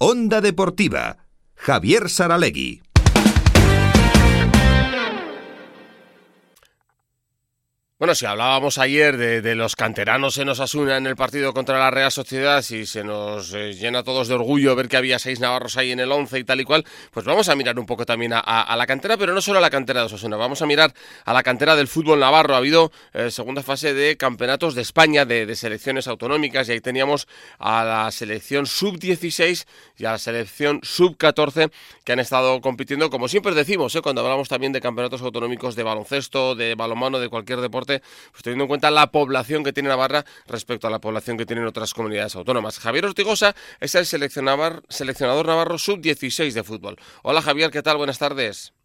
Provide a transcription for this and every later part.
Onda Deportiva, Javier Saralegui. Bueno, si hablábamos ayer de, los canteranos en Osasuna en el partido contra la Real Sociedad y se nos eh, llena todos de orgullo ver que había seis navarros ahí en el once y tal y cual, pues vamos a mirar un poco también a, la cantera, pero no solo a la cantera de Osasuna, vamos a mirar a la cantera del fútbol navarro. Ha habido eh, segunda fase de campeonatos de España, de, selecciones autonómicas, y ahí teníamos a la selección sub-16 y a la selección sub-14 que han estado compitiendo, como siempre decimos, eh, cuando hablamos también de campeonatos autonómicos de baloncesto, de balonmano, de cualquier deporte pues teniendo en cuenta la población que tiene Navarra respecto a la población que tienen otras comunidades autónomas. Javier Ortigosa es el seleccionador, navarro sub-16 de fútbol. Hola Javier, ¿qué tal? Buenas tardes.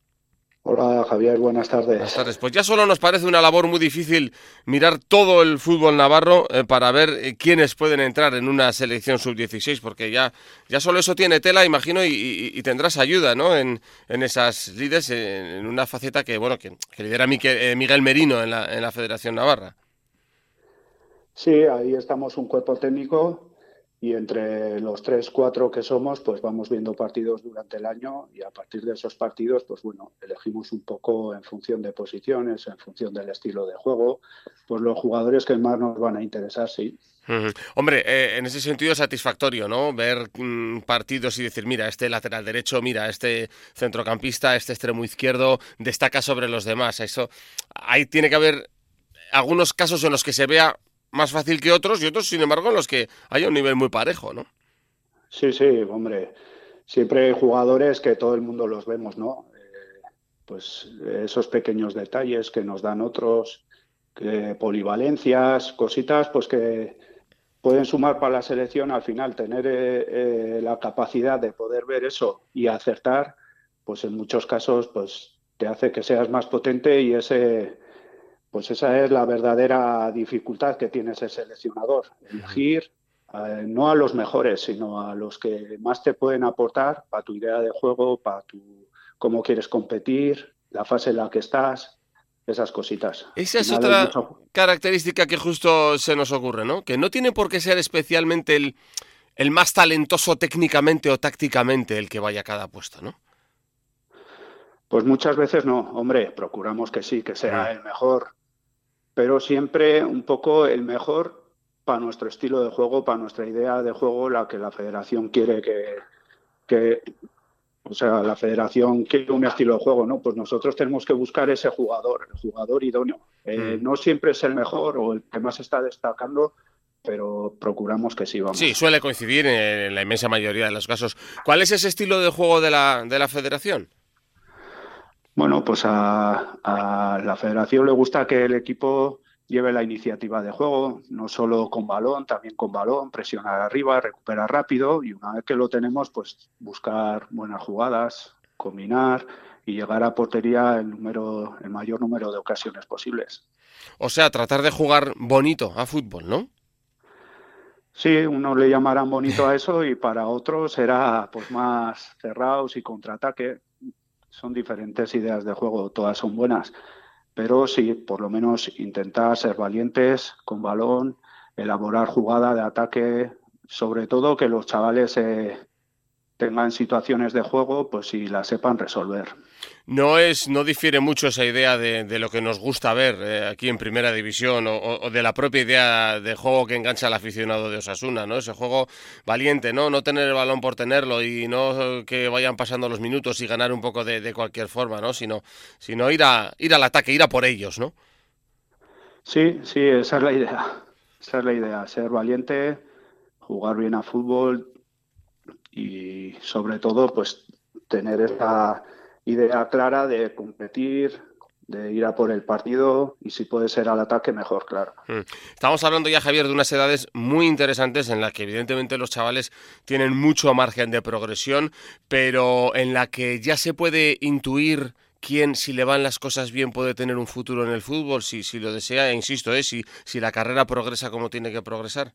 Hola Javier, buenas tardes. Buenas tardes. Pues ya solo nos parece una labor muy difícil mirar todo el fútbol navarro eh, para ver eh, quiénes pueden entrar en una selección sub-16, porque ya, ya solo eso tiene tela, imagino, y, tendrás ayuda ¿no? en, en esas lides, en, una faceta que bueno que, lidera eh, Miguel Merino en la, en la Federación Navarra. Sí, ahí estamos un cuerpo técnico y entre los tres, cuatro que somos, pues vamos viendo partidos durante el año y a partir de esos partidos, pues bueno, elegimos un poco en función de posiciones, en función del estilo de juego, pues los jugadores que más nos van a interesar, sí. Hombre, eh, en ese sentido satisfactorio, ¿no? Ver mm, partidos y decir, mira, este lateral derecho, mira, este centrocampista, este extremo izquierdo destaca sobre los demás. Eso, ahí tiene que haber algunos casos en los que se vea más fácil que otros y otros, sin embargo, en los que haya un nivel muy parejo, ¿no? Sí, sí, hombre. Siempre hay jugadores que todo el mundo los vemos, ¿no? Eh, pues esos pequeños detalles que nos dan otros, que polivalencias, cositas, pues que pueden sumar para la selección al final, tener eh, eh, la capacidad de poder ver eso y acertar, pues en muchos casos, pues te hace que seas más potente y ese pues esa es la verdadera dificultad que tiene ese seleccionador, elegir eh, no a los mejores, sino a los que más te pueden aportar para tu idea de juego, para tu cómo quieres competir, la fase en la que estás, esas cositas. Esa es otra característica que justo se nos ocurre, ¿no? Que no tiene por qué ser especialmente el, el más talentoso técnicamente o tácticamente el que vaya a cada puesto, ¿no? Pues muchas veces no, hombre, procuramos que sí, que sea el mejor pero siempre un poco el mejor para nuestro estilo de juego, para nuestra idea de juego, la que la federación quiere que, o sea, la federación quiere un estilo de juego, ¿no? Pues nosotros tenemos que buscar ese jugador, el jugador idóneo. Eh, mm. No siempre es el mejor o el que más está destacando, pero procuramos que sí, vamos. Sí, suele coincidir en la inmensa mayoría de los casos. ¿Cuál es ese estilo de juego de la, de la federación? Bueno, pues a, la federación le gusta que el equipo lleve la iniciativa de juego, no solo con balón, también con balón, presionar arriba, recuperar rápido y una vez que lo tenemos, pues buscar buenas jugadas, combinar y llegar a portería el número, el mayor número de ocasiones posibles. O sea, tratar de jugar bonito a fútbol, ¿no? Sí, uno le llamarán bonito a eso y para otros será pues más cerrados y contraataque son diferentes ideas de juego, todas son buenas, pero sí, por lo menos intentar ser valientes con balón, elaborar jugada de ataque, sobre todo que los chavales eh, tengan situaciones de juego, pues si las sepan resolver no es no difiere mucho esa idea de, lo que nos gusta ver eh, aquí en primera división o, de la propia idea de juego que engancha al aficionado de Osasuna no ese juego valiente no no tener el balón por tenerlo y no que vayan pasando los minutos y ganar un poco de, cualquier forma no sino sino ir a ir al ataque ir a por ellos no sí sí esa es la idea. Esa es la idea ser valiente jugar bien a fútbol y sobre todo pues tener esa idea clara de competir, de ir a por el partido y si puede ser al ataque mejor, claro. Mm. Estamos hablando ya, Javier, de unas edades muy interesantes en las que evidentemente los chavales tienen mucho margen de progresión, pero en la que ya se puede intuir quién, si le van las cosas bien, puede tener un futuro en el fútbol, si, si lo desea, e insisto, ¿eh? si, si la carrera progresa como tiene que progresar.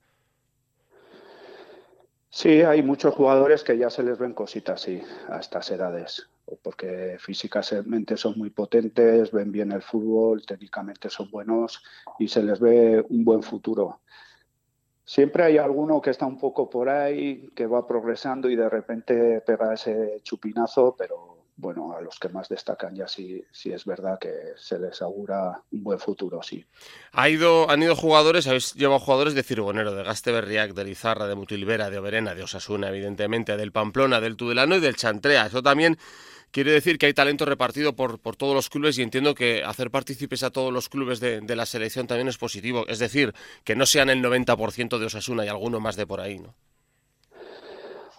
Sí, hay muchos jugadores que ya se les ven cositas, sí, a estas edades porque físicamente son muy potentes, ven bien el fútbol, técnicamente son buenos y se les ve un buen futuro. siempre hay alguno que está un poco por ahí, que va progresando y de repente pega ese chupinazo, pero bueno, a los que más destacan ya sí, sí es verdad que se les augura un buen futuro, sí. Ha ido, han ido jugadores, habéis llevado jugadores de Cirbonero, de Gasteberriac, de Lizarra, de Mutilvera, de Oberena, de Osasuna, evidentemente, del Pamplona, del Tudelano y del Chantrea. Eso también quiere decir que hay talento repartido por, por todos los clubes y entiendo que hacer partícipes a todos los clubes de, de la selección también es positivo. Es decir, que no sean el 90% de Osasuna y alguno más de por ahí, ¿no?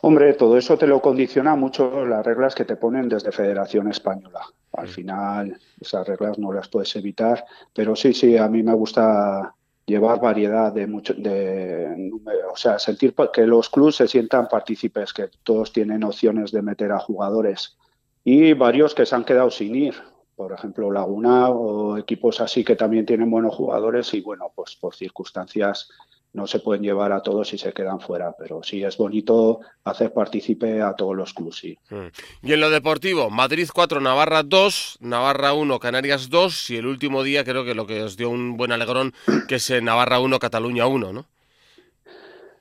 Hombre, todo eso te lo condiciona mucho las reglas que te ponen desde Federación Española. Al mm. final, esas reglas no las puedes evitar, pero sí, sí, a mí me gusta llevar variedad de mucho, de, o sea, sentir que los clubes se sientan partícipes, que todos tienen opciones de meter a jugadores y varios que se han quedado sin ir. Por ejemplo, Laguna o equipos así que también tienen buenos jugadores y bueno, pues por circunstancias no se pueden llevar a todos y se quedan fuera, pero sí es bonito hacer partícipe a todos los clubes. Mm. Y en lo deportivo, Madrid 4, Navarra 2, Navarra 1, Canarias 2 y el último día creo que lo que os dio un buen alegrón que es Navarra 1, Cataluña 1, ¿no?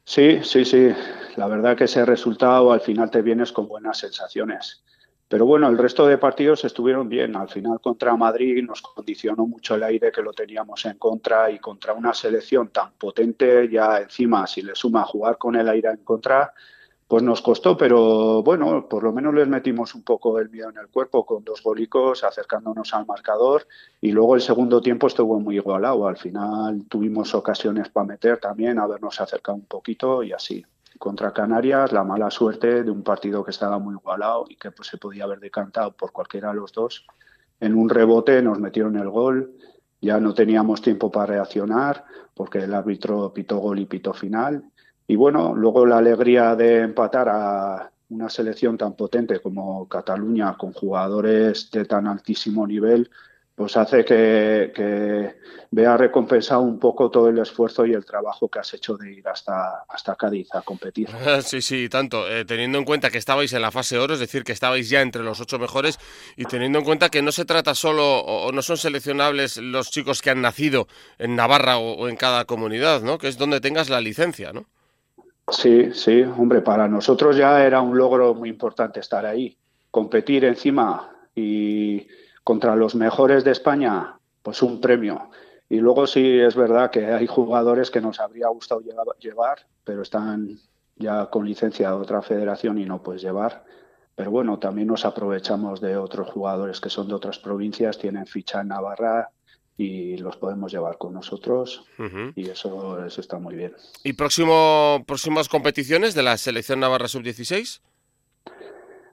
Sí, sí, sí. La verdad que ese resultado al final te vienes con buenas sensaciones. Pero bueno, el resto de partidos estuvieron bien. Al final contra Madrid nos condicionó mucho el aire que lo teníamos en contra y contra una selección tan potente, ya encima si le suma jugar con el aire en contra, pues nos costó, pero bueno, por lo menos les metimos un poco el miedo en el cuerpo con dos golicos acercándonos al marcador y luego el segundo tiempo estuvo muy igualado. Al final tuvimos ocasiones para meter también, habernos acercado un poquito y así contra Canarias, la mala suerte de un partido que estaba muy igualado y que pues, se podía haber decantado por cualquiera de los dos. En un rebote nos metieron el gol, ya no teníamos tiempo para reaccionar porque el árbitro pitó gol y pitó final. Y bueno, luego la alegría de empatar a una selección tan potente como Cataluña, con jugadores de tan altísimo nivel, pues hace que, que, vea recompensado un poco todo el esfuerzo y el trabajo que has hecho de ir hasta, hasta Cádiz a competir. Sí, sí, tanto. Eh, teniendo en cuenta que estabais en la fase oro, es decir, que estabais ya entre los ocho mejores, y teniendo en cuenta que no se trata solo, o no son seleccionables los chicos que han nacido en Navarra o, o en cada comunidad, ¿no? Que es donde tengas la licencia, ¿no? Sí, sí, hombre, para nosotros ya era un logro muy importante estar ahí. Competir encima y contra los mejores de España, pues un premio. Y luego sí es verdad que hay jugadores que nos habría gustado llevar, pero están ya con licencia de otra federación y no puedes llevar. Pero bueno, también nos aprovechamos de otros jugadores que son de otras provincias, tienen ficha en Navarra y los podemos llevar con nosotros y eso, eso está muy bien. ¿Y próximo, próximas competiciones de la selección Navarra Sub-16?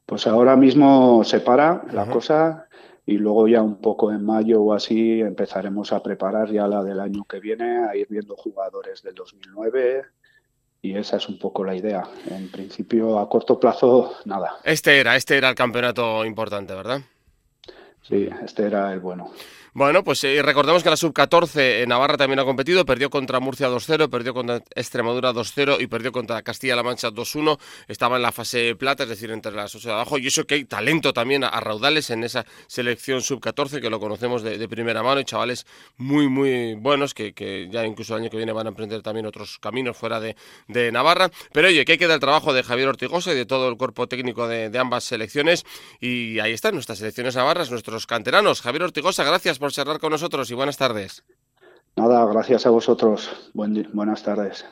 Pues ahora mismo se para la cosa y luego ya un poco en mayo o así empezaremos a preparar ya la del año que viene, a ir viendo jugadores del 2009 y esa es un poco la idea. En principio, a corto plazo, nada. Este era, este era el campeonato importante, ¿verdad? Sí, este era el bueno. Bueno, pues eh, recordamos que la sub-14 en Navarra también ha competido, perdió contra Murcia 2-0, perdió contra Extremadura 2-0 y perdió contra Castilla-La Mancha 2-1. Estaba en la fase plata, es decir, entre las ocho de abajo. Y eso que hay talento también a, raudales en esa selección sub-14, que lo conocemos de, primera mano, y chavales muy, muy buenos, que, ya incluso el año que viene van a emprender también otros caminos fuera de, Navarra. Pero oye, que hay que dar el trabajo de Javier Ortigosa y de todo el cuerpo técnico de, de ambas selecciones. Y ahí están nuestras selecciones navarras, nuestros canteranos. Javier Ortigosa, gracias por por charlar con nosotros y buenas tardes. Nada, gracias a vosotros. buenas tardes.